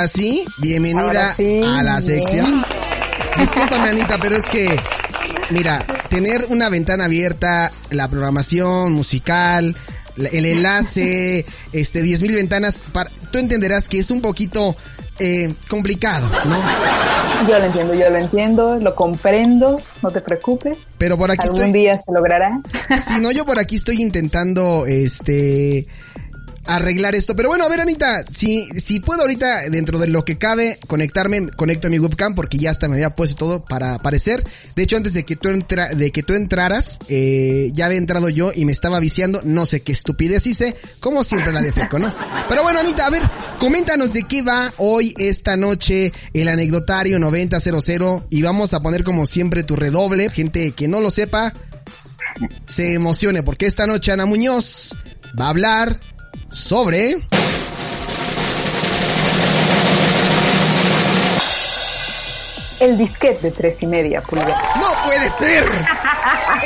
Ahora sí, bienvenida Ahora sí, a la bien. sección. Discúlpame, Anita, pero es que, mira, tener una ventana abierta, la programación musical, el enlace, este, 10.000 ventanas, para, tú entenderás que es un poquito eh, complicado, ¿no? Yo lo entiendo, yo lo entiendo, lo comprendo, no te preocupes. Pero por aquí Algún estoy. día se logrará. Si no, yo por aquí estoy intentando, este, arreglar esto. Pero bueno, a ver, Anita, si, si puedo ahorita, dentro de lo que cabe, conectarme, conecto a mi webcam, porque ya hasta me había puesto todo para aparecer. De hecho, antes de que tú, entra, de que tú entraras, eh, ya había entrado yo y me estaba viciando, no sé qué estupidez hice, como siempre la de Feco, ¿no? Pero bueno, Anita, a ver, coméntanos de qué va hoy, esta noche, el anecdotario 9000, y vamos a poner como siempre tu redoble, gente que no lo sepa, se emocione porque esta noche Ana Muñoz va a hablar sobre El disquete de tres y media pulgadas. ¡No puede ser!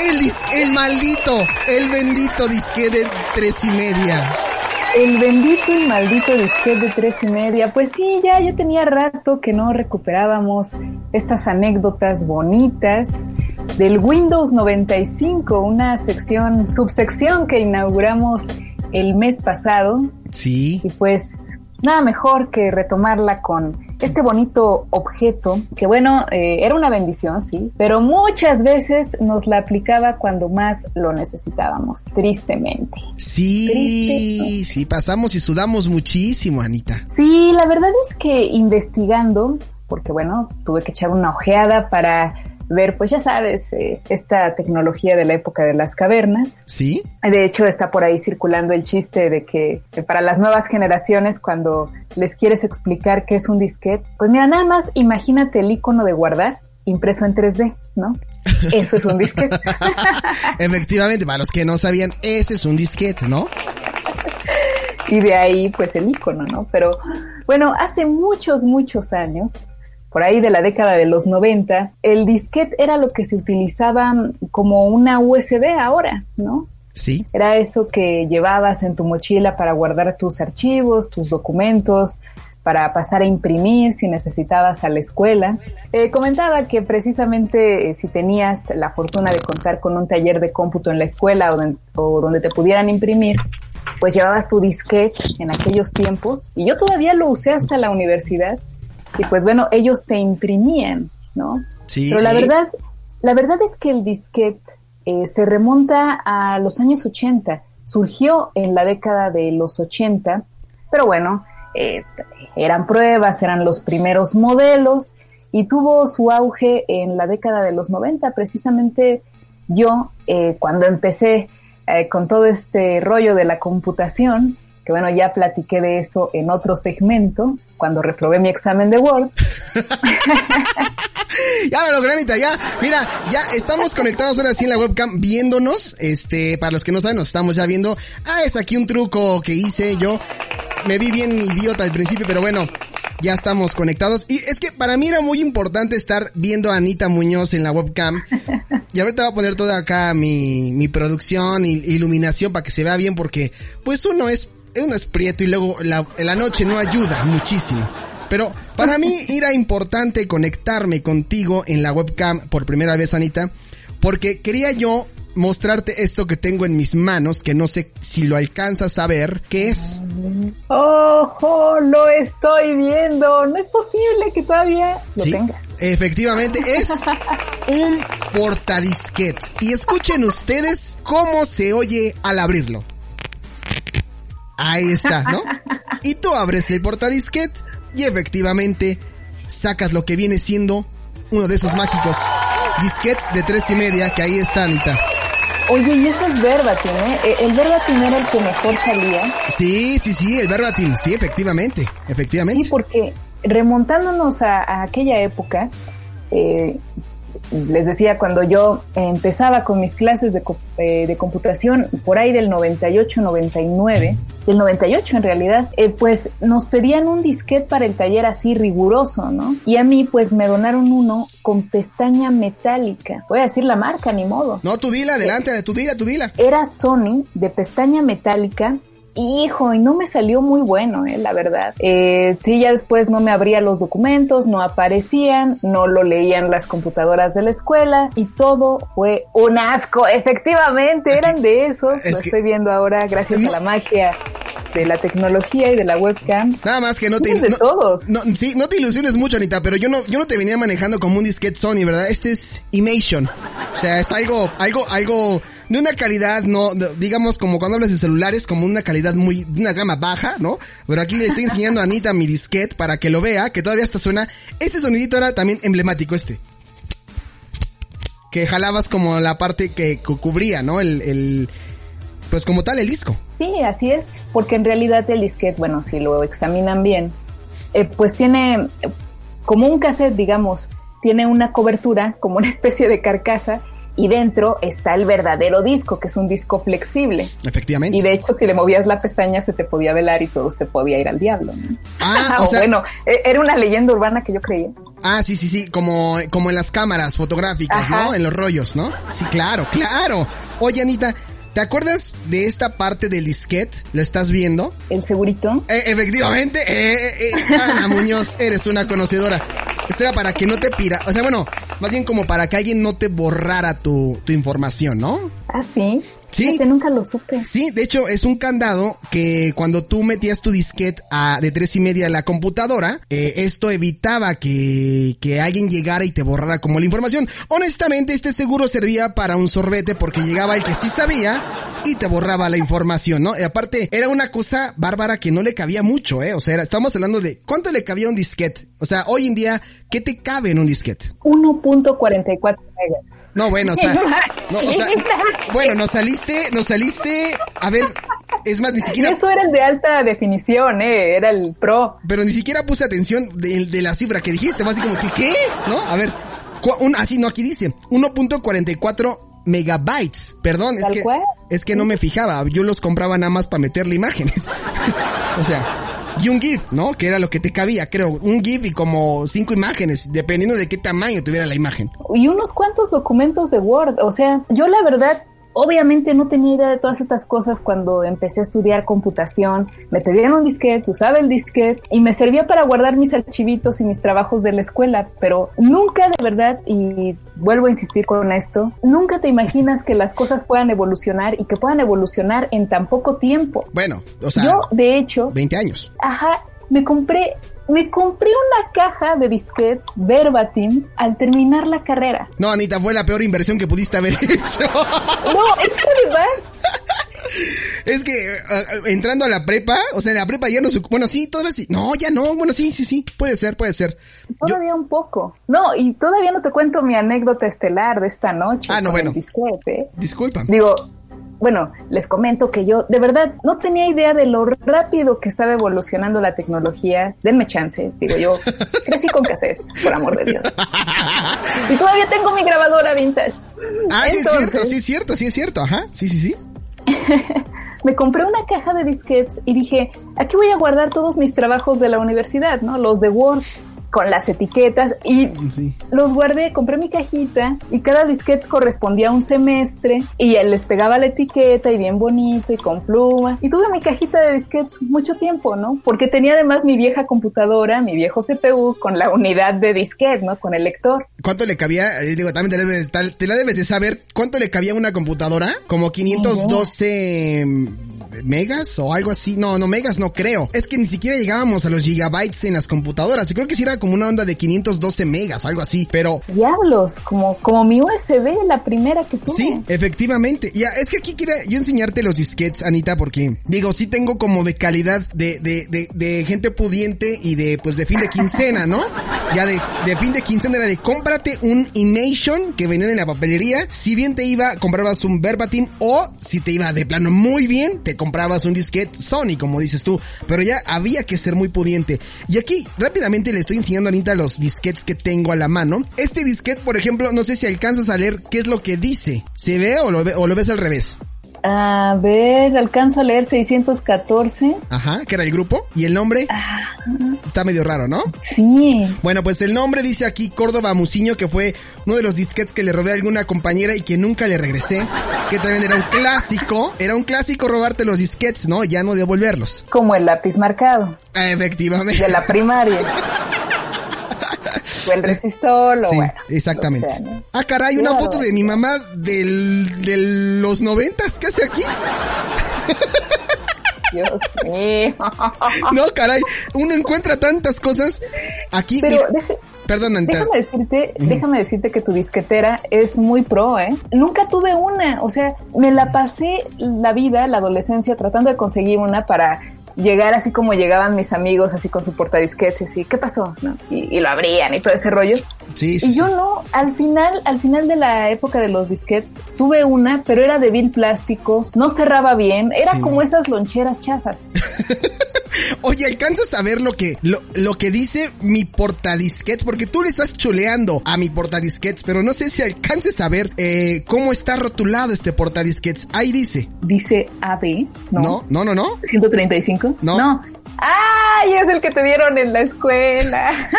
El, el maldito, el bendito disque de tres y media. El bendito y maldito disquete de tres y media. Pues sí, ya, ya tenía rato que no recuperábamos estas anécdotas bonitas del Windows 95, una sección, subsección que inauguramos el mes pasado. Sí, Y pues nada mejor que retomarla con este bonito objeto, que bueno, eh, era una bendición, sí, pero muchas veces nos la aplicaba cuando más lo necesitábamos, tristemente. sí, Triste. sí, pasamos y sudamos muchísimo, Anita. Sí, la verdad es que investigando, porque bueno, tuve que echar una ojeada para ver, pues ya sabes, eh, esta tecnología de la época de las cavernas. ¿Sí? De hecho, está por ahí circulando el chiste de que, que para las nuevas generaciones, cuando les quieres explicar qué es un disquete, pues mira, nada más imagínate el icono de guardar impreso en 3D, ¿no? Eso es un disquete. Efectivamente, para los que no sabían, ese es un disquete, ¿no? y de ahí, pues el icono, ¿no? Pero bueno, hace muchos, muchos años, por ahí de la década de los 90, el disquete era lo que se utilizaba como una USB ahora, ¿no? Sí. Era eso que llevabas en tu mochila para guardar tus archivos, tus documentos, para pasar a imprimir si necesitabas a la escuela. Eh, comentaba que precisamente eh, si tenías la fortuna de contar con un taller de cómputo en la escuela o, o donde te pudieran imprimir, pues llevabas tu disquete en aquellos tiempos y yo todavía lo usé hasta la universidad y pues bueno, ellos te imprimían, ¿no? Sí. Pero la verdad, la verdad es que el disquete eh, se remonta a los años 80. Surgió en la década de los 80, pero bueno, eh, eran pruebas, eran los primeros modelos y tuvo su auge en la década de los 90. Precisamente yo, eh, cuando empecé eh, con todo este rollo de la computación, que bueno, ya platiqué de eso en otro segmento, cuando reprobé mi examen de Word, Ya lo logré, Anita, ya. Mira, ya estamos conectados ahora sí en la webcam viéndonos. Este, para los que no saben, nos estamos ya viendo. Ah, es aquí un truco que hice yo. Me vi bien idiota al principio, pero bueno, ya estamos conectados. Y es que para mí era muy importante estar viendo a Anita Muñoz en la webcam. Y ahorita voy a poner toda acá mi, mi producción y iluminación para que se vea bien porque pues uno es, uno es prieto y luego la, la noche no ayuda muchísimo. Pero para mí era importante conectarme contigo en la webcam por primera vez, Anita, porque quería yo mostrarte esto que tengo en mis manos, que no sé si lo alcanzas a ver, que es... ¡Ojo! Lo estoy viendo. No es posible que todavía lo Sí, tengas. efectivamente, es un portadisquet. Y escuchen ustedes cómo se oye al abrirlo. Ahí está, ¿no? Y tú abres el portadisquet y efectivamente sacas lo que viene siendo uno de esos mágicos disquets de tres y media, que ahí está, Anita. Oye, y eso es verbatim, ¿eh? E, el verbatim era el que mejor salía. Sí, sí, sí, el verbatim, sí, efectivamente, efectivamente. Sí, porque remontándonos a, a aquella época, eh, les decía, cuando yo empezaba con mis clases de, eh, de computación, por ahí del 98, 99, del 98 en realidad, eh, pues nos pedían un disquete para el taller así riguroso, ¿no? Y a mí pues me donaron uno con pestaña metálica. Voy a decir la marca, ni modo. No, tú dila, adelante, tú dila, tú dila. Era Sony de pestaña metálica Hijo, y no me salió muy bueno, eh, la verdad. Eh, sí, ya después no me abría los documentos, no aparecían, no lo leían las computadoras de la escuela y todo fue un asco. Efectivamente, eran de esos. lo estoy viendo ahora gracias a la magia de la tecnología y de la webcam. Nada más que no te de todos. No, sí, no te ilusiones mucho, Anita, pero yo no yo no te venía manejando como un disquete Sony, ¿verdad? Este es Imation. O sea, es algo algo algo de una calidad, no, digamos como cuando hablas de celulares, como una calidad muy, de una gama baja, ¿no? Pero aquí le estoy enseñando a Anita mi disquete para que lo vea, que todavía hasta suena. Ese sonidito era también emblemático este. Que jalabas como la parte que cubría, ¿no? El, pues como tal el disco. Sí, así es, porque en realidad el disquete, bueno, si lo examinan bien, eh, pues tiene como un cassette, digamos, tiene una cobertura, como una especie de carcasa, y dentro está el verdadero disco, que es un disco flexible. Efectivamente. Y de hecho, si le movías la pestaña, se te podía velar y todo se podía ir al diablo. Ah, o, sea, bueno, e, era una leyenda urbana que yo creía. Ah, sí, sí, sí, como, como en las cámaras fotográficas, ¿no? En los rollos, ¿no? Sí, claro, claro. Oye, Anita, ¿Te acuerdas de esta parte del disquete? ¿La estás viendo? ¿El segurito? Eh, efectivamente, eh, eh, eh, Ana Muñoz, eres una conocedora. Esto era para que no te pira, o sea, bueno, más bien como para que alguien no te borrara tu, tu información, ¿no? Ah, sí. Sí. nunca lo supe. Sí, de hecho es un candado que cuando tú metías tu disquete a, de tres y media a la computadora, eh, esto evitaba que, que alguien llegara y te borrara como la información. Honestamente, este seguro servía para un sorbete porque llegaba el que sí sabía y te borraba la información, ¿no? Y aparte, era una cosa bárbara que no le cabía mucho, ¿eh? O sea, estamos hablando de cuánto le cabía un disquete. O sea, hoy en día, ¿qué te cabe en un disquete? 1.44 megas. No, bueno, o sea, no, o sea, bueno, nos saliste, nos saliste, a ver, es más, ni siquiera... Eso era el de alta definición, eh, era el pro. Pero ni siquiera puse atención de, de la cifra que dijiste, más así como que, ¿qué? ¿No? A ver, un, así no, aquí dice, 1.44 megabytes. Perdón, es que, es que no me fijaba. Yo los compraba nada más para meterle imágenes. o sea, y un GIF, ¿no? Que era lo que te cabía, creo. Un GIF y como cinco imágenes, dependiendo de qué tamaño tuviera la imagen. Y unos cuantos documentos de Word. O sea, yo la verdad obviamente no tenía idea de todas estas cosas cuando empecé a estudiar computación. Me pedían un disquete, usaba el disquete y me servía para guardar mis archivitos y mis trabajos de la escuela, pero nunca de verdad, y vuelvo a insistir con esto, nunca te imaginas que las cosas puedan evolucionar y que puedan evolucionar en tan poco tiempo. Bueno, o sea, yo de hecho... 20 años. Ajá, me compré me compré una caja de disquets verbatim al terminar la carrera. No, Anita, fue la peor inversión que pudiste haber hecho. No, es que además... Es que uh, entrando a la prepa, o sea, en la prepa ya no bueno, sí, todavía sí. No, ya no, bueno, sí, sí, sí, puede ser, puede ser. Todavía un poco. No, y todavía no te cuento mi anécdota estelar de esta noche. Ah, no, bueno. Disquete. Disculpa. Digo, bueno, les comento que yo de verdad no tenía idea de lo rápido que estaba evolucionando la tecnología. Denme chance, digo yo, crecí con cassettes, por amor de Dios. Y todavía tengo mi grabadora vintage. Ah, sí es cierto, sí es cierto, sí es cierto, ajá, sí, sí, sí. me compré una caja de disquets y dije, aquí voy a guardar todos mis trabajos de la universidad, ¿no? Los de Word con las etiquetas y los guardé, compré mi cajita y cada disquete correspondía a un semestre y les pegaba la etiqueta y bien bonito y con pluma y tuve mi cajita de disquetes mucho tiempo, ¿no? Porque tenía además mi vieja computadora, mi viejo CPU con la unidad de disquete, ¿no? Con el lector. ¿Cuánto le cabía? Eh, digo, también te la, debes, te la debes de saber. ¿Cuánto le cabía una computadora? Como 512 megas o algo así. No, no megas no creo. Es que ni siquiera llegábamos a los gigabytes en las computadoras. Yo creo que sí era como una onda de 512 megas, algo así, pero... Diablos, como, como mi USB, la primera que tuve. Sí, efectivamente. Ya, es que aquí quiero yo enseñarte los disquets, Anita, porque digo, sí tengo como de calidad de, de, de, de gente pudiente y de, pues, de fin de quincena, ¿no? Ya de, de fin de quincena era de cómprate un Imation que venían en la papelería. Si bien te iba, comprabas un Verbatim o si te iba de plano muy bien, te comprabas un disquete Sony, como dices tú. Pero ya había que ser muy pudiente. Y aquí rápidamente le estoy enseñando a Anita los disquets que tengo a la mano. Este disquete, por ejemplo, no sé si alcanzas a leer qué es lo que dice. ¿Se ve o lo, ve, o lo ves al revés? A ver, alcanzo a leer 614. Ajá, que era el grupo. ¿Y el nombre? Ah, Está medio raro, ¿no? sí. Bueno, pues el nombre dice aquí Córdoba Muciño, que fue uno de los disquetes que le robé a alguna compañera y que nunca le regresé. Que también era un clásico. Era un clásico robarte los disquetes, ¿no? Ya no devolverlos. Como el lápiz marcado Efectivamente. de la primaria. el resistor, o Sí, bueno. exactamente. lo que sea, ¿no? Ah, caray, una foto de mi mamá del, de los noventas. ¿Qué hace aquí? Dios mío. No, caray. Uno encuentra tantas cosas aquí. Pero deje- perdón, déjame decirte, déjame decirte que tu disquetera es muy pro, ¿eh? Nunca tuve una, o sea, me la pasé la vida, la adolescencia, tratando de conseguir una para llegar así como llegaban mis amigos, así con su portadisquetes, y así, ¿qué pasó? ¿No? Y, y lo abrían y todo ese rollo. Sí, sí, Y yo no, al final, al final de la época de los disquetes, tuve una, pero era de vil plástico, no cerraba bien, era Sí. como esas loncheras chafas. Oye, ¿alcanzas a ver lo que, lo, lo que dice mi portadisquets? Porque tú le estás chuleando a mi portadisquets, pero no sé si alcances a ver eh, cómo está rotulado este portadisquets. Ahí dice. Dice AB, ¿no? No, no, no, no. 135. No. No. ¡Ay! Es el que te dieron en la escuela.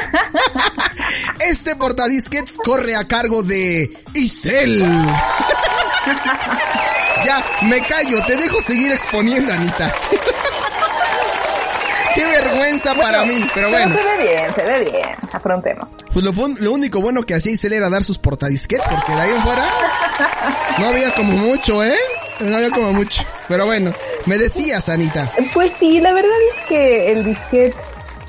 Este portadisquets corre a cargo de Isel. ya, me callo, te dejo seguir exponiendo, Anita. Qué vergüenza para mí, pero bueno. se ve bien, se ve bien. Afrontemos. Pues lo, lo único bueno que hacía Isel era dar sus portadisquets, porque de ahí en fuera no había como mucho, ¿eh? No había como mucho. Pero bueno, me decías, Anita. Pues sí, la verdad es que el disquete,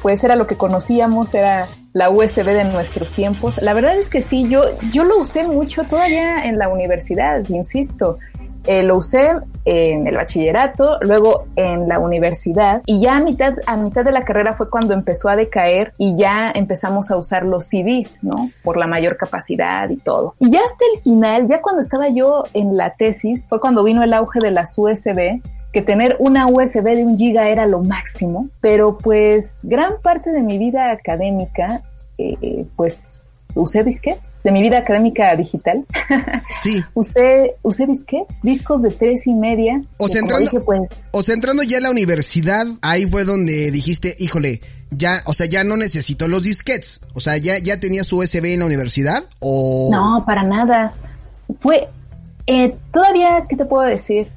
pues era lo que conocíamos, era la USB de nuestros tiempos. La verdad es que sí, yo, yo lo usé mucho todavía en la universidad, insisto. Eh, lo usé en el bachillerato, luego en la universidad y ya a mitad, a mitad de la carrera fue cuando empezó a decaer y ya empezamos a usar los CDs, ¿no? Por la mayor capacidad y todo. Y ya hasta el final, ya cuando estaba yo en la tesis, fue cuando vino el auge de las USB que tener una USB de un giga era lo máximo, pero pues gran parte de mi vida académica, eh, pues usé disquetes, de mi vida académica digital, Sí. usé, usé disquetes, discos de tres y media. O sea, entrando- dije, pues, O sea, entrando ya a la universidad, ahí fue donde dijiste, híjole, ya, o sea, ya no necesito los disquets. O sea, ya, ya tenía su USB en la universidad o... no, para nada. Fue, eh, todavía, ¿qué te puedo decir?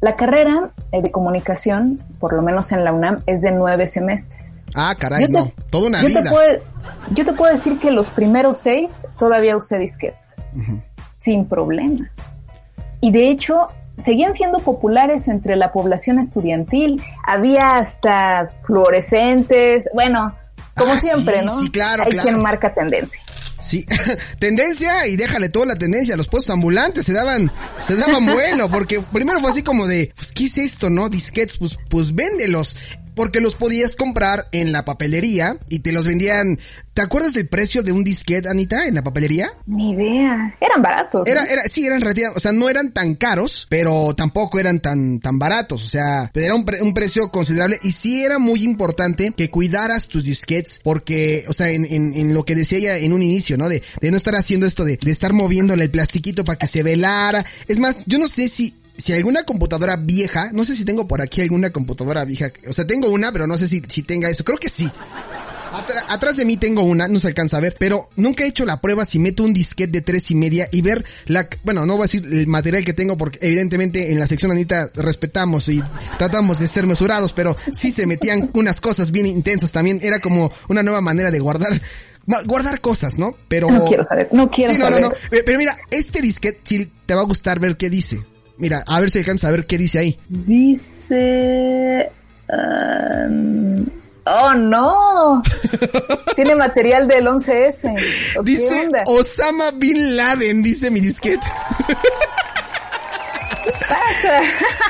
La carrera eh, de comunicación, por lo menos en la UNAM, es de nueve semestres. Ah, caray, te- no. Toda una yo vida. Te puedo, yo te puedo decir que los primeros seis todavía usé disquetes. Sin problema. Y de hecho, seguían siendo populares entre la población estudiantil. Había hasta fluorescentes. Bueno, como Ah, siempre, sí, ¿no? sí, claro, Hay claro. quien marca tendencia. Sí, tendencia y déjale toda la tendencia. Los puestos ambulantes se daban, se daban vuelo, porque primero fue así como de, pues, ¿qué es esto, no? Disquets, pues, pues véndelos. Porque los podías comprar en la papelería y te los vendían. ¿Te acuerdas del precio de un disquete, Anita, en la papelería? Ni idea. Eran baratos. ¿no? Era, era, sí, eran relativamente, o sea, no eran tan caros, pero tampoco eran tan, tan baratos, o sea, era un, pre- un precio considerable y sí era muy importante que cuidaras tus disquetes porque, o sea, en, en, en lo que decía ya en un inicio, ¿no? De, de no estar haciendo esto de, de estar moviéndole el plastiquito para que se velara. Es más, yo no sé si, si alguna computadora vieja, no sé si tengo por aquí alguna computadora vieja, o sea, tengo una, pero no sé si, si tenga eso, creo que sí. Atra- atrás de mí tengo una, no se alcanza a ver, pero nunca he hecho la prueba si meto un disquete de tres y media y ver la, bueno, no voy a decir el material que tengo porque evidentemente en la sección Anita respetamos y tratamos de ser mesurados, pero sí se metían unas cosas bien intensas también, era como una nueva manera de guardar, guardar cosas, ¿no? Pero... No quiero saber, no quiero Sí, no, no, saber. no, Eh, pero mira, este disquete sí te va a gustar ver qué dice. Mira, a ver si alcanza a ver qué dice ahí. Dice... Um, oh, no. Tiene material del 11S. Dice Osama Bin Laden, dice mi disquete.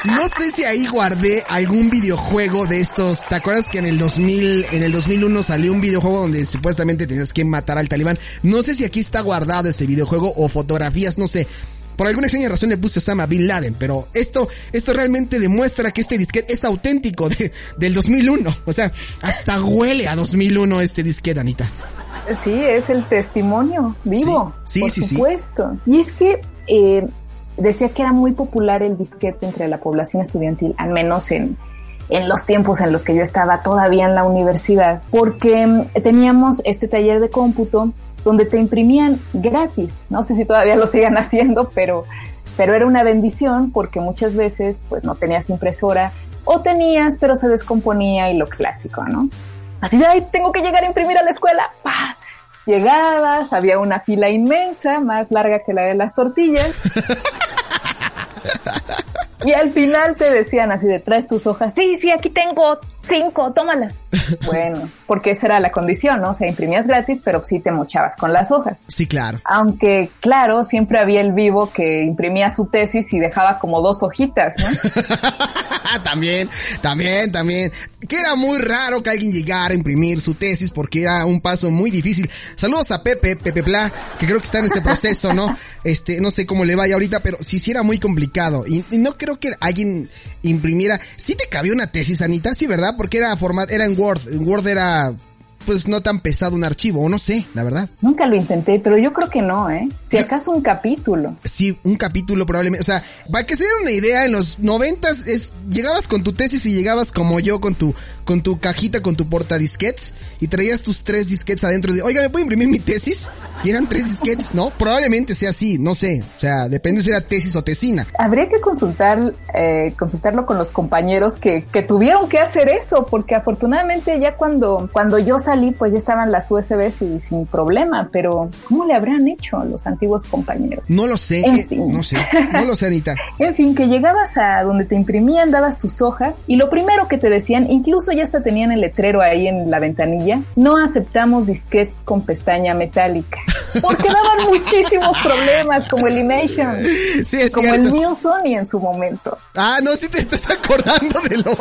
No sé si ahí guardé algún videojuego de estos. ¿Te acuerdas que en el 2000, en el 2001 salió un videojuego donde supuestamente tenías que matar al talibán? No sé si aquí está guardado ese videojuego o fotografías, no sé. Por alguna extraña razón le puse Osama Bin Laden, pero esto, esto realmente demuestra que este disquete es auténtico de, del 2001. O sea, hasta huele a 2001 este disquete, Anita. Sí, es el testimonio vivo. Sí, por sí, supuesto. Y es que eh, decía que era muy popular el disquete entre la población estudiantil, al menos en, en los tiempos en los que yo estaba todavía en la universidad, porque mm, teníamos este taller de cómputo donde te imprimían gratis. No sé si todavía lo sigan haciendo, pero, pero era una bendición porque muchas veces pues no tenías impresora o tenías, pero se descomponía y lo clásico, ¿no? Así de, ay, tengo que llegar a imprimir a la escuela. ¡Pah! Llegabas, había una fila inmensa, más larga que la de las tortillas. Y al final te decían así de traes tus hojas. Sí, sí, aquí tengo cinco, tómalas. Bueno, porque esa era la condición, ¿no? O sea, imprimías gratis, pero sí te mochabas con las hojas. Sí, claro. Aunque, claro, siempre había el vivo que imprimía su tesis y dejaba como dos hojitas, ¿no? también, también, también. Que era muy raro que alguien llegara a imprimir su tesis porque era un paso muy difícil. Saludos a Pepe, Pepe Pla, que creo que está en ese proceso, ¿no? Este, no sé cómo le vaya ahorita, pero sí, sí era muy complicado. Y, y no creo que alguien imprimiera. Sí te cabía una tesis, Anita, sí, ¿verdad? Porque era format, era en Word. En Word era pues no tan pesado un archivo, o no sé, la verdad. Nunca lo intenté, pero yo creo que no, ¿eh? Si acaso un capítulo. Sí, un capítulo probablemente. O sea, para que se den una idea, en los noventas es, llegabas con tu tesis y llegabas como yo con tu, con tu cajita, con tu porta disquets y traías tus tres disquets adentro de, oiga, ¿me puedo imprimir mi tesis? Y eran tres disquets, ¿no? Probablemente sea así, no sé. O sea, depende si era tesis o tesina. Habría que consultar, eh, consultarlo con los compañeros que, que tuvieron que hacer eso, porque afortunadamente ya cuando, cuando yo salí, pues ya estaban las USBs y sin problema, pero ¿cómo le habrán hecho los antiguos compañeros? No lo sé, En eh, fin. no sé, no lo sé, Anita. En fin, que llegabas a donde te imprimían, dabas tus hojas y lo primero que te decían, incluso ya hasta tenían el letrero ahí en la ventanilla, no aceptamos disquetes con pestaña metálica. Porque daban muchísimos problemas, como el Imation, Sí, es como cierto. el mío Sony en su momento. Ah, no, si te estás acordando de lo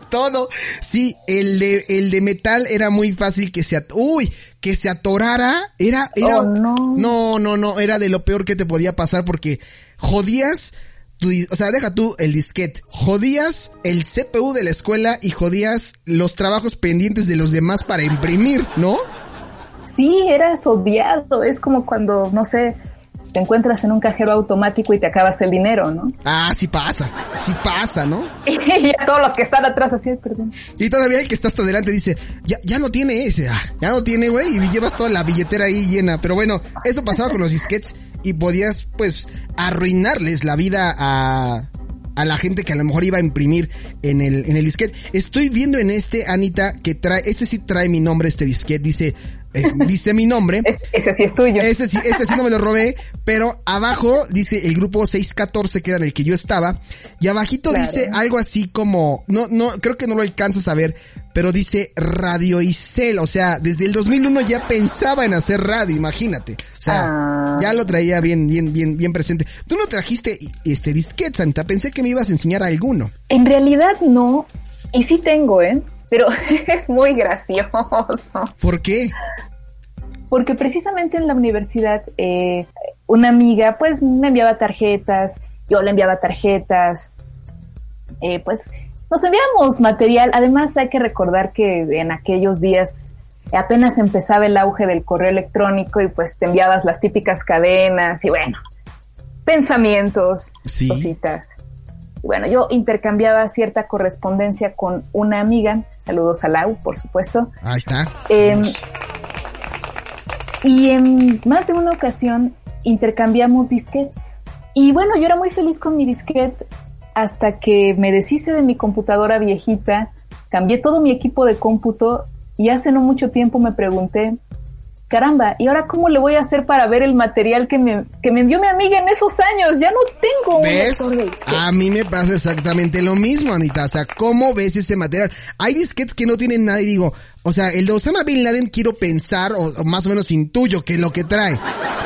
todo. Sí, el de el de metal era muy fácil que se at uy, que se atorara, era era Oh, no. no, no, no, era de lo peor que te podía pasar porque jodías tu o sea, deja tú el disquete, jodías el CPU de la escuela y jodías los trabajos pendientes de los demás para imprimir, ¿no? Sí, eras odiado. Es como cuando, no sé, te encuentras en un cajero automático y te acabas el dinero, ¿no? Ah, sí pasa, sí pasa, ¿no? Y a todos los que están atrás así, "Ay, perdón. Y todavía el que está hasta adelante dice, ya, ya no tiene ese, ah, ya no tiene, güey, y llevas toda la billetera ahí llena. Pero bueno, eso pasaba con los disquets y podías, pues, arruinarles la vida a, a la gente que a lo mejor iba a imprimir en el, en el disquete. Estoy viendo en este, Anita, que trae, ese sí trae mi nombre, este disquete, dice, eh, dice mi nombre. Es- ese sí es tuyo. Ese sí, este sí no me lo robé, pero abajo dice el grupo 614 que era en el que yo estaba, y abajito Claro. dice algo así como, no, no, creo que no lo alcanzas a ver, pero dice Radio Isel, o sea, desde el 2001 ya pensaba en hacer radio, imagínate. O sea, Ah. ya lo traía bien, bien, bien, bien presente. Tú no trajiste este disquete, Santa, pensé que me ibas a enseñar alguno. En realidad no, y sí tengo, ¿eh? Pero es muy gracioso, ¿Por qué? porque precisamente en la universidad eh, una amiga pues me enviaba tarjetas, yo le enviaba tarjetas, eh, pues nos enviamos material, además hay que recordar que en aquellos días apenas empezaba el auge del correo electrónico y pues te enviabas las típicas cadenas y bueno, pensamientos, Sí. cositas. Bueno, yo intercambiaba cierta correspondencia con una amiga, saludos a Lau, por supuesto, Ahí está. Em, y en más de una ocasión intercambiamos disquetes. Y bueno, yo era muy feliz con mi disquete hasta que me deshice de mi computadora viejita, cambié todo mi equipo de cómputo y hace no mucho tiempo me pregunté, caramba, ¿y ahora cómo le voy a hacer para ver el material que me, que me envió mi amiga en esos años? Ya no tengo ¿Ves? A mí me pasa exactamente lo mismo, Anita. O sea, ¿cómo ves ese material? Hay disquetes que no tienen nada y digo, o sea, el de Osama Bin Laden quiero pensar, o, más o menos intuyo que es lo que trae.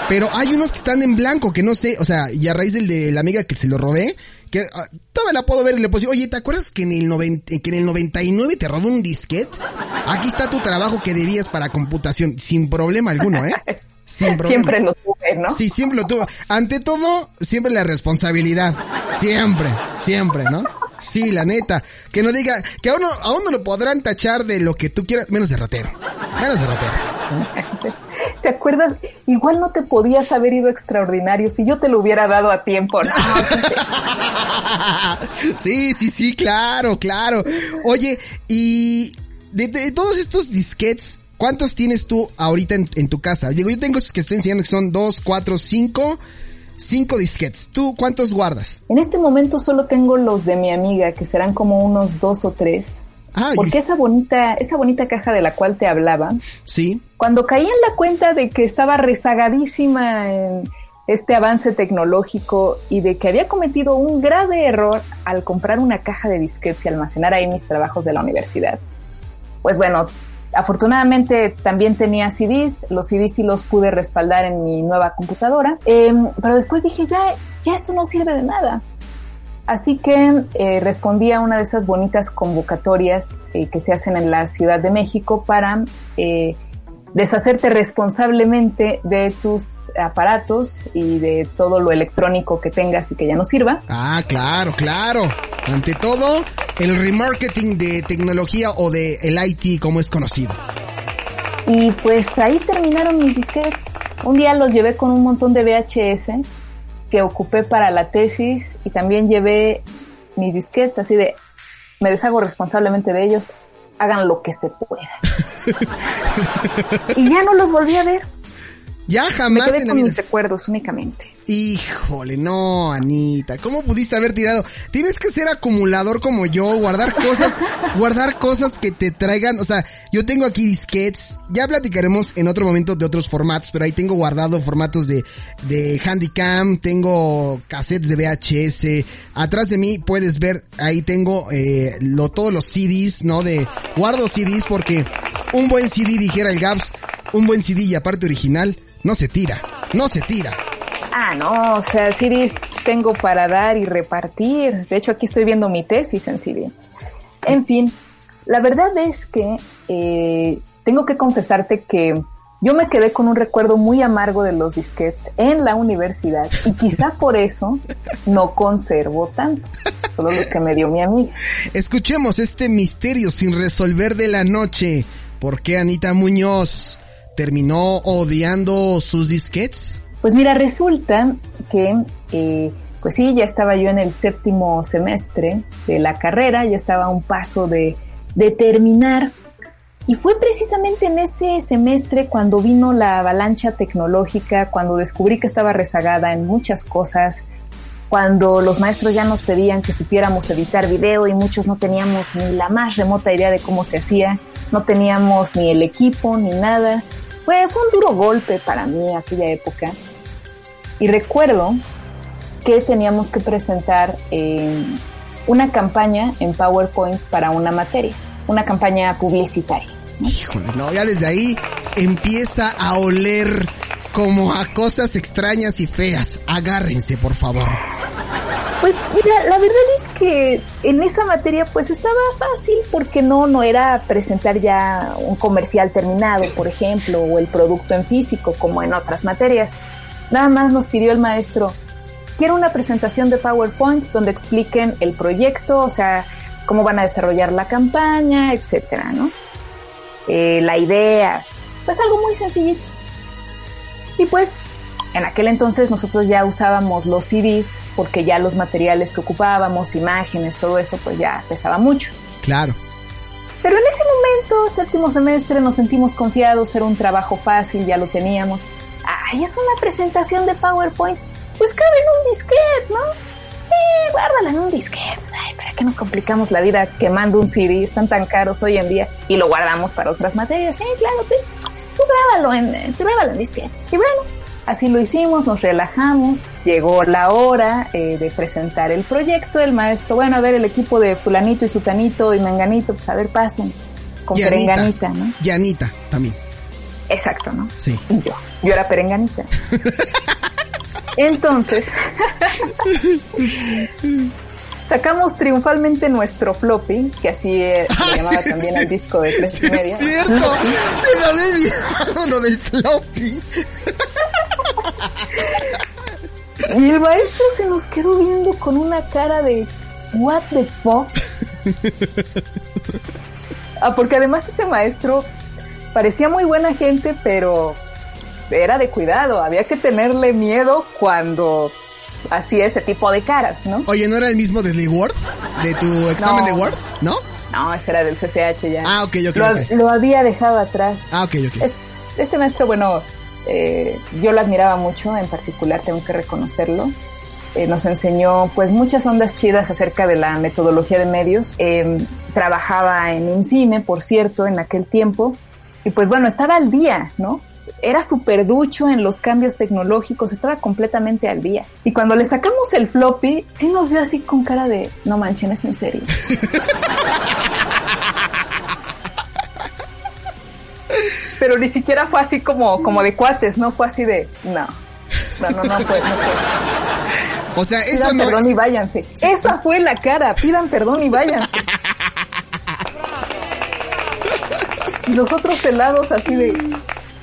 Pero hay unos que están en blanco, que no sé, o sea, y a raíz del de la amiga que se lo robé, que uh, todavía la puedo ver y le puedo decir, oye, ¿te acuerdas que en el, 90, que en el 99 te robó un disquete? Aquí está tu trabajo que debías para computación, sin problema alguno, ¿eh? Sin problema. Siempre lo tuve, ¿no? Sí, siempre lo tuve. Ante todo, siempre la responsabilidad. Siempre, siempre, ¿no? Sí, la neta. Que no diga, que a uno, a uno lo podrán tachar de lo que tú quieras, menos de ratero. Menos de ratero. ¿Te acuerdas? Igual no te podías haber ido extraordinario si yo te lo hubiera dado a tiempo. sí, sí, sí, claro, claro. Oye, y de, todos estos disquets, ¿cuántos tienes tú ahorita en, tu casa? Digo, yo tengo estos que estoy enseñando que son dos, cuatro, cinco cinco disquets. ¿Tú cuántos guardas? En este momento solo tengo los de mi amiga, que serán como unos dos o tres. Ah, porque esa bonita, esa bonita caja de la cual te hablaba. Sí. Cuando caí en la cuenta de que estaba rezagadísima en este avance tecnológico y de que había cometido un grave error al comprar una caja de disquets y almacenar ahí mis trabajos de la universidad. Pues bueno, Afortunadamente también tenía CDs, los CDs sí los pude respaldar en mi nueva computadora, em, pero después dije, ya, ya esto no sirve de nada. Así que eh, respondí a una de esas bonitas convocatorias eh, que se hacen en la Ciudad de México para eh, deshacerte responsablemente de tus aparatos y de todo lo electrónico que tengas y que ya no sirva. Ah, claro, claro. Ante todo, el remarketing de tecnología o de el IT como es conocido. Y pues ahí terminaron mis disquetes. Un día los llevé con un montón de VHS que ocupé para la tesis y también llevé mis disquetes así de me deshago responsablemente de ellos, hagan lo que se pueda. y ya no los volví a ver. Ya jamás. Me quedé con mis recuerdos únicamente. Híjole, no, Anita, ¿cómo pudiste haber tirado? Tienes que ser acumulador como yo, guardar cosas, guardar cosas que te traigan, o sea, yo tengo aquí disquets, ya platicaremos en otro momento de otros formatos, pero ahí tengo guardado formatos de, de Handycam, tengo cassettes de VHS, atrás de mí puedes ver, ahí tengo, eh, lo, todos los CDs, ¿no? De, guardo CDs porque un buen CD, dijera el Gaps, un buen CD y aparte original, no se tira, no se tira. Ah, no, o sea, CDs tengo para dar y repartir. De hecho, aquí estoy viendo mi tesis en CD. En fin, la verdad es que eh, tengo que confesarte que yo me quedé con un recuerdo muy amargo de los disquets en la universidad y quizá por eso no conservo tanto. Solo los que me dio mi amiga. Escuchemos este misterio sin resolver de la noche. ¿Por qué Anita Muñoz terminó odiando sus disquets? Pues mira, resulta que, eh, pues sí, ya estaba yo en el séptimo semestre de la carrera, ya estaba a un paso de, terminar. Y fue precisamente en ese semestre cuando vino la avalancha tecnológica, cuando descubrí que estaba rezagada en muchas cosas, cuando los maestros ya nos pedían que supiéramos editar video y muchos no teníamos ni la más remota idea de cómo se hacía, no teníamos ni el equipo ni nada. Fue, fue un duro golpe para mí aquella época. Y recuerdo que teníamos que presentar eh, una campaña en PowerPoint para una materia, una campaña publicitaria. Híjole, no, ya desde ahí empieza a oler como a cosas extrañas y feas. Agárrense, por favor. Pues mira, la verdad es que en esa materia pues estaba fácil porque no, no era presentar ya un comercial terminado, por ejemplo, o el producto en físico como en otras materias. Nada más nos pidió el maestro, quiero una presentación de PowerPoint donde expliquen el proyecto, o sea, cómo van a desarrollar la campaña, etcétera, ¿no? Eh, la idea, pues algo muy sencillito. Y pues, en aquel entonces nosotros ya usábamos los CDs porque ya los materiales que ocupábamos, imágenes, todo eso, pues ya pesaba mucho. Claro. Pero en ese momento, séptimo semestre, nos sentimos confiados, era un trabajo fácil, ya lo teníamos ay, es una presentación de PowerPoint, pues cabe en un disquete, ¿no? Sí, guárdala en un disquete. Pues, ay, ¿para qué nos complicamos la vida quemando un CD? Están tan caros hoy en día y lo guardamos para otras materias. Sí, claro, sí. Tú pruébalo en, pruébalo en disquete. Y bueno, así lo hicimos, nos relajamos, llegó la hora eh, de presentar el proyecto, el maestro, bueno, a ver, el equipo de fulanito y sutanito y menganito, pues a ver, pasen, con perenganita, ¿no? Yanita también. Exacto, ¿no? Sí. Y yo, yo era perenganita. Entonces, sacamos triunfalmente nuestro floppy, que así eh, se llamaba también el disco de tres y media. Es cierto, se me había olvidado lo del floppy. Y el maestro se nos quedó viendo con una cara de what the fuck. ah, porque además ese maestro parecía muy buena gente, pero era de cuidado, había que tenerle miedo cuando hacía ese tipo de caras, ¿no? Oye, ¿no era el mismo de Word? ¿De tu examen de Word? ¿No? No, ese era del CCH ya. Ah, ok, ok. Lo, okay. lo había dejado atrás. Ah, ok, ok. Es, este maestro, bueno, eh, yo lo admiraba mucho, en particular tengo que reconocerlo. Eh, nos enseñó pues muchas ondas chidas acerca de la metodología de medios. Eh, trabajaba en un cine, por cierto, en aquel tiempo. Y pues bueno, estaba al día, ¿no? Era súper ducho en los cambios tecnológicos, estaba completamente al día. Y cuando le sacamos el floppy, sí nos vio así con cara de, no manchen, es en serio. Pero ni siquiera fue así como, como de cuates, ¿no? Fue así de, no, no, no, no fue, no fue. O sea, eso pidan no perdón y váyanse. Esa fue la cara, pidan perdón y váyanse. Y los otros helados así de,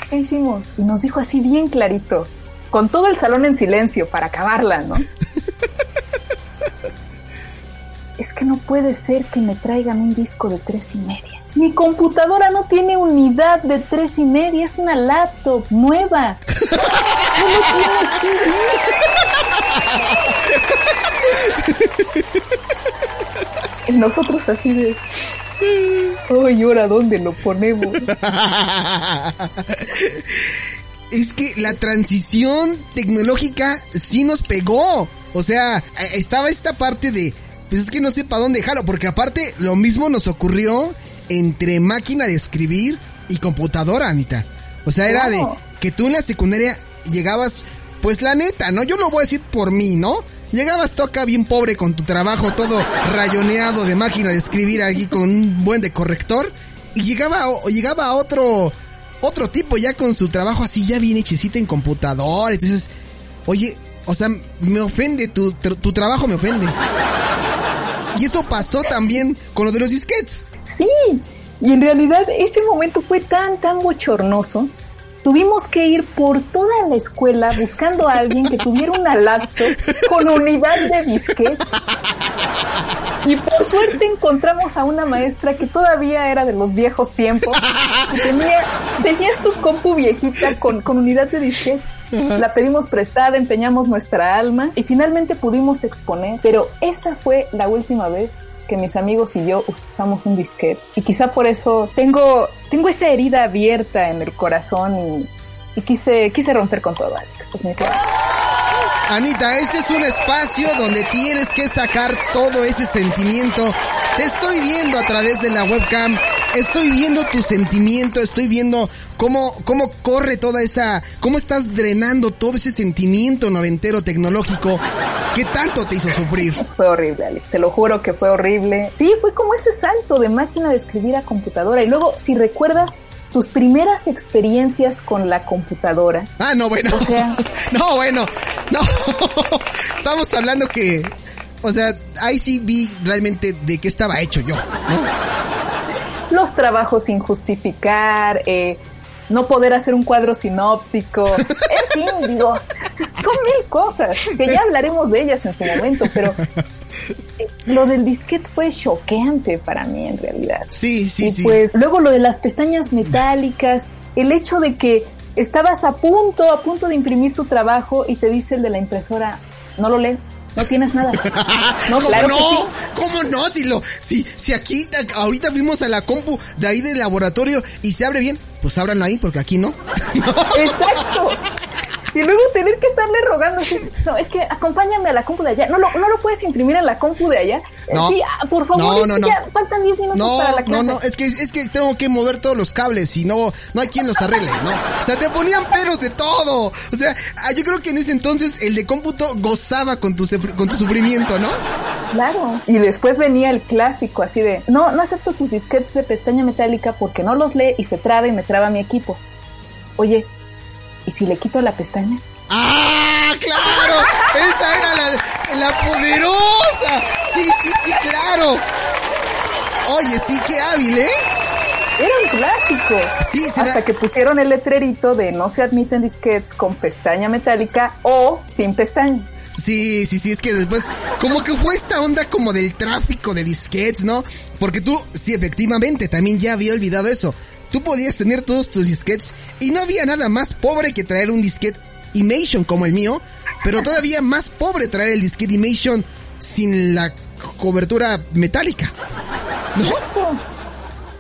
¿qué hicimos? Y nos dijo así bien clarito, con todo el salón en silencio para acabarla, ¿no? es que no puede ser que me traigan un disco de tres y media. Mi computadora no tiene unidad de tres y media, es una laptop nueva. No tiene nosotros así de... Ay, ahora dónde lo ponemos? es que la transición tecnológica sí nos pegó. O sea, eh, estaba esta parte de, pues es que no sé para dónde dejarlo, porque aparte lo mismo nos ocurrió entre máquina de escribir y computadora, Anita. O sea, era de que tú en la secundaria llegabas, pues la neta, ¿no? Yo lo voy a decir por mí, ¿no? Llegabas tú acá bien pobre con tu trabajo todo rayoneado de máquina de escribir aquí con un buen de corrector y llegaba llegaba otro otro tipo ya con su trabajo así ya bien hechecito en computador, entonces, oye, o sea, me ofende tu, tu trabajo me ofende. Y eso pasó también con lo de los disquets. Sí, y en realidad ese momento fue tan, tan bochornoso. Tuvimos que ir por toda la escuela buscando a alguien que tuviera una laptop con unidad de disquete. Y por suerte encontramos a una maestra que todavía era de los viejos tiempos y tenía, tenía su compu viejita con, con unidad de disquete. La pedimos prestada, empeñamos nuestra alma y finalmente pudimos exponer. Pero esa fue la última vez que mis amigos y yo usamos un disquete. Y quizá por eso tengo, tengo esa herida abierta en el corazón y, y quise, quise romper con todo, Alex. definitivamente. Anita, este es un espacio donde tienes que sacar todo ese sentimiento. Te estoy viendo a través de la webcam, estoy viendo tu sentimiento, estoy viendo cómo, cómo corre toda esa, cómo estás drenando todo ese sentimiento noventero tecnológico que tanto te hizo sufrir. Fue horrible, Alex. Te lo juro que fue horrible. Sí, fue como ese salto de máquina de escribir a computadora. Y luego, si recuerdas tus primeras experiencias con la computadora. Ah, no, bueno. O sea- no, bueno. No. Estamos hablando que, o sea, ahí sí vi realmente de qué estaba hecho yo. Los trabajos sin justificar, eh, no poder hacer un cuadro sinóptico. En fin, digo, son mil cosas que ya hablaremos de ellas en su momento, pero eh, lo del disquete fue choqueante para mí en realidad. Sí, sí, y sí. pues luego lo de las pestañas metálicas, el hecho de que estabas a punto, a punto de imprimir tu trabajo y te dice el de la impresora, no lo lee, no tienes nada. No, ¿Cómo claro no? que sí. ¿Cómo no? Si lo, si, si aquí, ahorita fuimos a la compu de ahí del laboratorio y se abre bien, pues ábranlo ahí porque aquí no. Exacto. Y luego tener que estarle rogando no, es que acompáñame a la compu de allá. No lo, no lo puedes imprimir en la compu de allá. No. Sí, ah, por favor, No, no, ya faltan 10 minutos No, para la clase. no, no, es que, es que tengo que mover todos los cables y no, no hay quien los arregle, ¿no? O sea, te ponían peros de todo. O sea, ah, yo creo que en ese entonces el de cómputo gozaba con tu, con tu sufrimiento, ¿no? Claro. Y después venía el clásico así de, no, no acepto tus disquetes de pestaña metálica porque no los lee y se traba y me traba mi equipo. Oye, ¿y si le quito la pestaña? ¡Ah, claro! Esa era la, la poderosa. Sí, sí, sí, claro. Oye, sí, qué hábil, ¿eh? Era un clásico. Sí, Hasta da- que pusieron el letrerito de no se admiten disquetes con pestaña metálica o sin pestaña. Sí, sí, sí, es que después, como que fue esta onda como del tráfico de disquetes, ¿no? Porque tú, sí, efectivamente, también ya había olvidado eso. Tú podías tener todos tus disquetes y no había nada más pobre que traer un disquete Imation como el mío, pero todavía más pobre traer el disquete Imation sin la cobertura metálica, ¿no?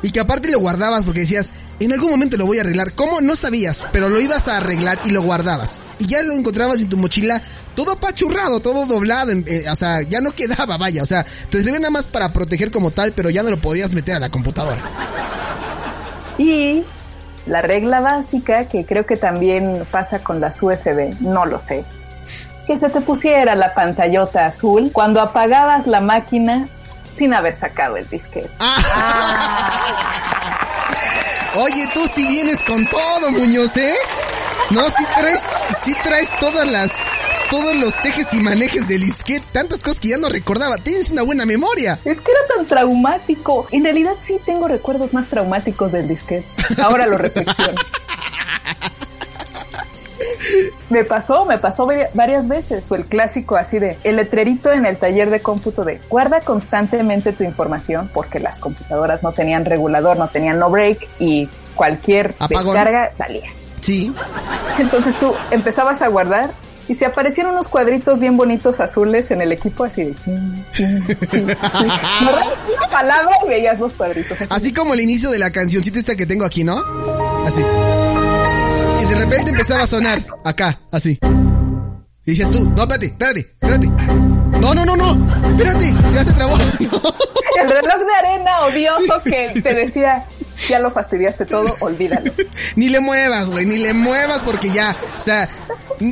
Y que aparte lo guardabas porque decías, en algún momento lo voy a arreglar. ¿Cómo? No sabías, pero lo ibas a arreglar y lo guardabas. Y ya lo encontrabas en tu mochila todo apachurrado, todo doblado, eh, o sea, ya no quedaba, vaya, o sea, te servía nada más para proteger como tal, pero ya no lo podías meter a la computadora. Y la regla básica, que creo que también pasa con las USB, no lo sé, que se te pusiera la pantallota azul cuando apagabas la máquina sin haber sacado el disquete. Oye, tú si vienes con todo, Muñoz, ¿eh? No, si traes, si traes todas las, todos los tejes y manejes del disquete, tantas cosas que ya no recordaba. Tienes una buena memoria. Es que era tan traumático. En realidad sí tengo recuerdos más traumáticos del disquete. Ahora lo reflexiono. Me pasó, me pasó vari- varias veces. O el clásico así de el letrerito en el taller de cómputo de guarda constantemente tu información porque las computadoras no tenían regulador, no tenían no break y cualquier Apagón. descarga salía. Sí. Entonces tú empezabas a guardar y se aparecían unos cuadritos bien bonitos azules en el equipo así de... Una palabra y veías los cuadritos. Así como el inicio de la cancioncita esta que tengo aquí, ¿no? Así. Y de repente empezaba a sonar acá, así. Y dices tú, no, espérate, espérate, espérate. No, no, no, no, espérate, ya se trabó. El reloj de arena odioso Sí, que sí. te decía, ya lo fastidiaste todo, olvídalo. ni le muevas, güey, ni le muevas porque ya, o sea,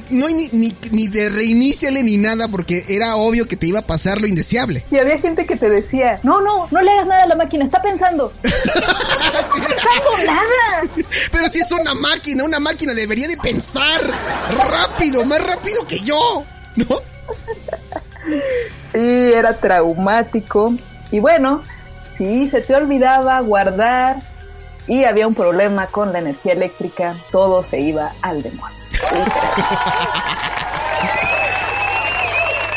no hay ni, ni, ni de reiníciale ni nada porque era obvio que te iba a pasar lo indeseable. Y había gente que te decía, no, no, no le hagas nada a la máquina, está pensando. Sí. ¡No nada! Pero si es una máquina, una máquina debería de pensar rápido, más rápido que yo, ¿no? Sí, era traumático. Y bueno, si se te olvidaba guardar y había un problema con la energía eléctrica, todo se iba al demonio.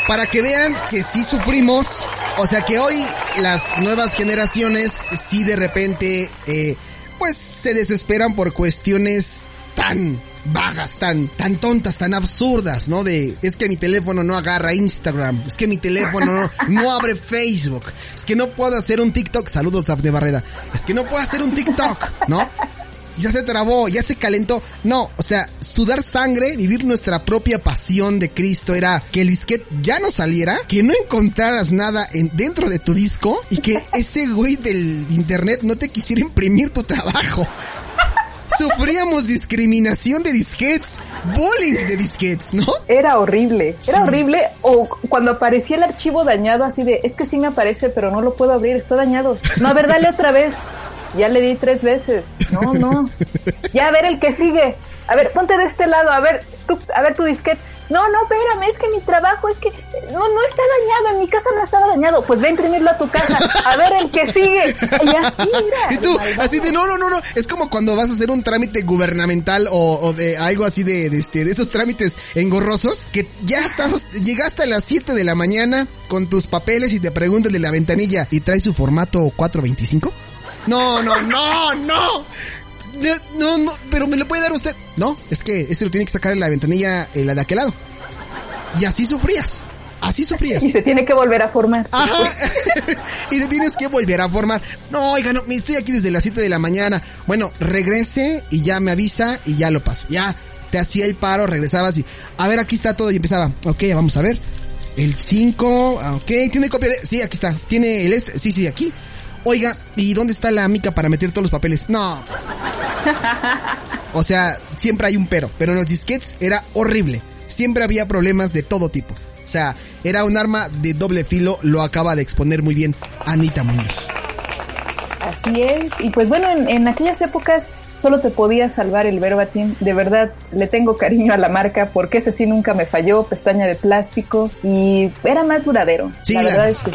para que vean que sí sufrimos, o sea que hoy las nuevas generaciones sí de repente eh, pues se desesperan por cuestiones tan vagas, tan tan tontas, tan absurdas, ¿no? De es que mi teléfono no agarra Instagram, es que mi teléfono no, abre Facebook, es que no puedo hacer un TikTok, saludos Daphne Barreda, es que no puedo hacer un TikTok, ¿no? ya se trabó, ya se calentó. No, o sea, sudar sangre, vivir nuestra propia pasión de Cristo era que el disquete ya no saliera, que no encontraras nada en, dentro de tu disco y que ese güey del internet no te quisiera imprimir tu trabajo. Sufríamos discriminación de disquetes, bullying de disquetes, ¿no? Era horrible, era Sí. horrible. O cuando aparecía el archivo dañado así de, es que sí me aparece, pero no lo puedo abrir, está dañado. No, a ver, dale otra vez. Ya le di tres veces. No, no. Ya a ver el que sigue. A ver, ponte de este lado, a ver, tú, a ver tu disquete. No, no, espérame, es que mi trabajo es que no, no está dañado, en mi casa no estaba dañado. Pues ve a imprimirlo a tu casa. A ver el que sigue. Y así, mira. Y tú, así de, no, no, no, no, es como cuando vas a hacer un trámite gubernamental o, o de algo así de, de este, de esos trámites engorrosos, que ya estás, llegaste a las 7 de la mañana con tus papeles y te preguntan de la ventanilla, ¿y trae su formato 425? No, no, no, no. No, no, pero me lo puede dar usted. No, es que ese lo tiene que sacar en la ventanilla, en la de aquel lado. Y así sufrías. Así sufrías. Y se tiene que volver a formar. Ajá. y te tienes que volver a formar. No, oiga, no, me estoy aquí desde las 7 de la mañana. Bueno, regrese y ya me avisa y ya lo paso. Ya, te hacía el paro, regresabas y, a ver, aquí está todo y empezaba, ok, vamos a ver. El 5, ah, ok, tiene copia de, sí, aquí está, tiene el este, sí, sí, aquí. Oiga, ¿y dónde está la mica para meter todos los papeles? No. O sea, siempre hay un pero, pero en los disquets era horrible. Siempre había problemas de todo tipo. O sea, era un arma de doble filo, lo acaba de exponer muy bien Anita Muñoz. Así es, y pues bueno, en, en aquellas épocas solo te podía salvar el verbatim. De verdad, le tengo cariño a la marca porque ese sí nunca me falló, pestaña de plástico y era más duradero. Sí, la, verdad es que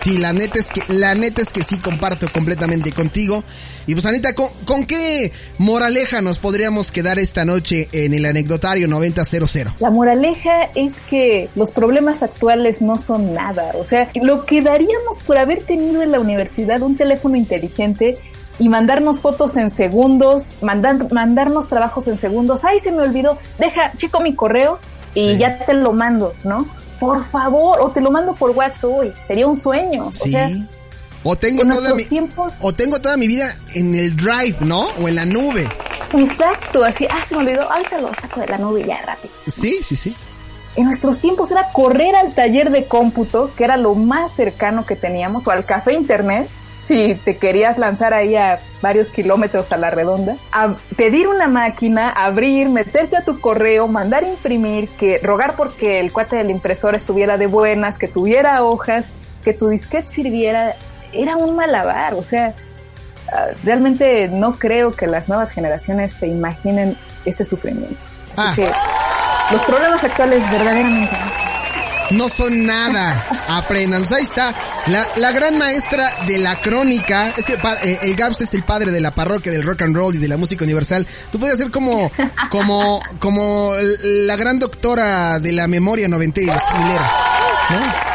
Sí, la neta es que, la neta es que sí comparto completamente contigo. Y pues Anita, ¿con, ¿con, qué moraleja nos podríamos quedar esta noche en el anecdotario 9000? La moraleja es que los problemas actuales no son nada. O sea, lo que daríamos por haber tenido en la universidad un teléfono inteligente y mandarnos fotos en segundos, mandar, mandarnos trabajos en segundos. Ay, se me olvidó, deja, chico mi correo y ya te lo mando, ¿no? Por favor, o te lo mando por WhatsApp hoy, sería un sueño. Sí. O, sea, o tengo toda mi tiempos... o tengo toda mi vida en el drive, ¿no? O en la nube. Exacto, así, ah, se me olvidó, ahorita lo saco de la nube ya rápido. Sí, sí, sí. En nuestros tiempos era correr al taller de cómputo, que era lo más cercano que teníamos, o al café internet, si te querías lanzar ahí a varios kilómetros a la redonda, a pedir una máquina, abrir, meterte a tu correo, mandar imprimir, que rogar porque el cuate del impresor estuviera de buenas, que tuviera hojas, que tu disquete sirviera, era un malabar, o sea, ah, realmente no creo que las nuevas generaciones se imaginen ese sufrimiento. Así ah. que los problemas actuales verdaderamente no son nada. Aprendan. Ahí está. La, la gran maestra de la crónica. Es que eh, el Gabs es el padre de la parroquia del rock and roll y de la música universal. Tú puedes ser como, como, como la gran doctora de la memoria noventera, ¿no?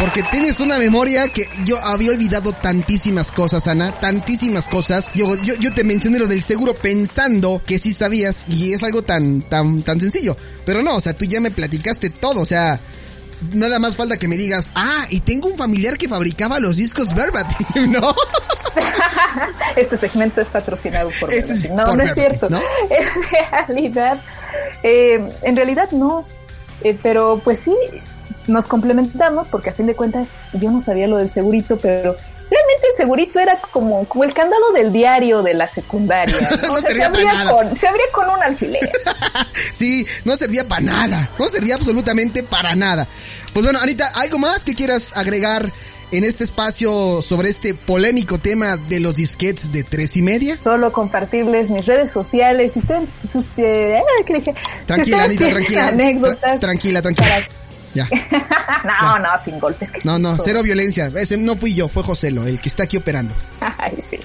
Porque tienes una memoria que yo había olvidado tantísimas cosas, Ana, tantísimas cosas. Yo, yo, yo te mencioné lo del seguro pensando que sí sabías y es algo tan, tan, tan sencillo. Pero no, o sea, tú ya me platicaste todo, o sea, nada más falta que me digas, ah, y tengo un familiar que fabricaba los discos Verbatim, ¿no? este segmento es patrocinado por este No, no es cierto. En realidad, eh, en realidad no. Eh, pero pues sí, nos complementamos porque a fin de cuentas yo no sabía lo del segurito, pero realmente el segurito era como, como el candado del diario de la secundaria. No, servía para nada. Con, se abría con un alfiler. sí, no servía para nada. No servía absolutamente para nada. Pues bueno, Anita, ¿algo más que quieras agregar en este espacio sobre este polémico tema de los disquets de tres y media? Solo compartirles mis redes sociales. Si ustedes, eh, ¿qué dije? Tranquila, Anita, tranquila. Anécdotas. tranquila, tranquila. Ya. no, no, sin golpes. no, no, cero violencia. Ese no fui yo, fue Joselo, el que está aquí operando. Ay, sí.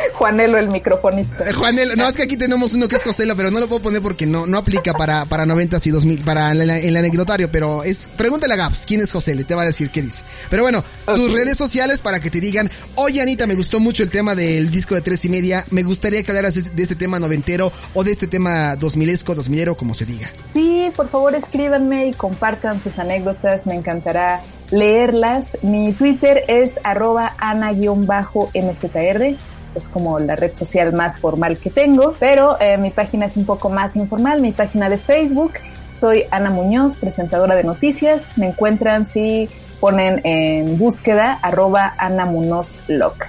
Juanelo el microfonista. Eh, Juanelo, no, es que aquí tenemos uno que es Joselo, pero no lo puedo poner porque no, no aplica para, para 90 y 2000, para el, anecdotario, pero es, pregúntale a Gaps, ¿quién es Joselo? Y te va a decir qué dice. Pero bueno, tus redes sociales para que te digan, oye Anita, me gustó mucho el tema del disco de tres y media, me gustaría que hablaras de este tema noventero o de este tema dos milesco, dos milero, como se diga. Sí, por favor escríbanme y compartan sus anécdotas, me encantará leerlas. Mi Twitter es arroba ana-mzr es como la red social más formal que tengo, pero eh, mi página es un poco más informal, mi página de Facebook. Soy Ana Muñoz, presentadora de noticias. Me encuentran si ponen en búsqueda arroba Ana Muñoz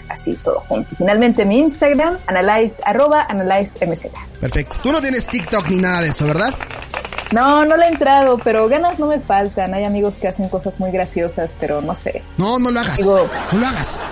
así todo junto. Finalmente mi Instagram, analyze, arroba analyze mz. Perfecto. Tú no tienes TikTok ni nada de eso, ¿verdad? No, no le he entrado, pero ganas no me faltan. Hay amigos que hacen cosas muy graciosas, pero no sé. No, no lo hagas. no lo hagas.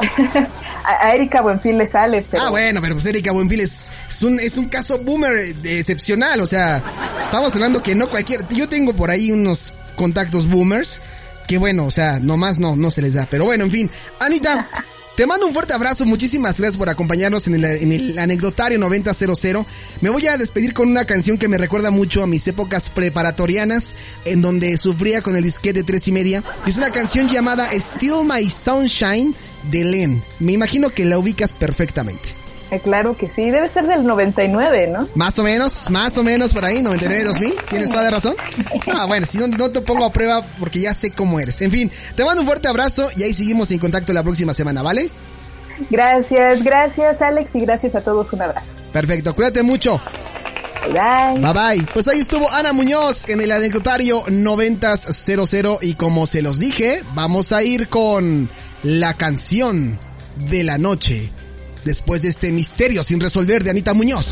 a, Erika Buenfil le sale, Ah, bueno, pero pues Erika Buenfil es, es, un, es un caso boomer excepcional. O sea, estamos hablando que no cualquier... Yo tengo por ahí unos contactos boomers que bueno, o sea, nomás no, no se les da. Pero bueno, en fin. Anita, te mando un fuerte abrazo, muchísimas gracias por acompañarnos en el, en el anecdotario 9000. Me voy a despedir con una canción que me recuerda mucho a mis épocas preparatorianas, en donde sufría con el disquete de tres y media. Es una canción llamada Still My Sunshine de Len. Me imagino que la ubicas perfectamente. Eh, claro que sí, debe ser del 99, ¿no? Más o menos, más o menos por ahí, 99, 2000, tienes toda la razón. Ah, bueno, si no, no te pongo a prueba porque ya sé cómo eres. En fin, te mando un fuerte abrazo y ahí seguimos en contacto la próxima semana, ¿vale? Gracias, gracias Alex y gracias a todos, un abrazo. Perfecto, cuídate mucho. Bye bye. Bye Pues ahí estuvo Ana Muñoz en el anecdotario 9000 y como se los dije, vamos a ir con la canción de la noche después de este misterio sin resolver de Anita Muñoz.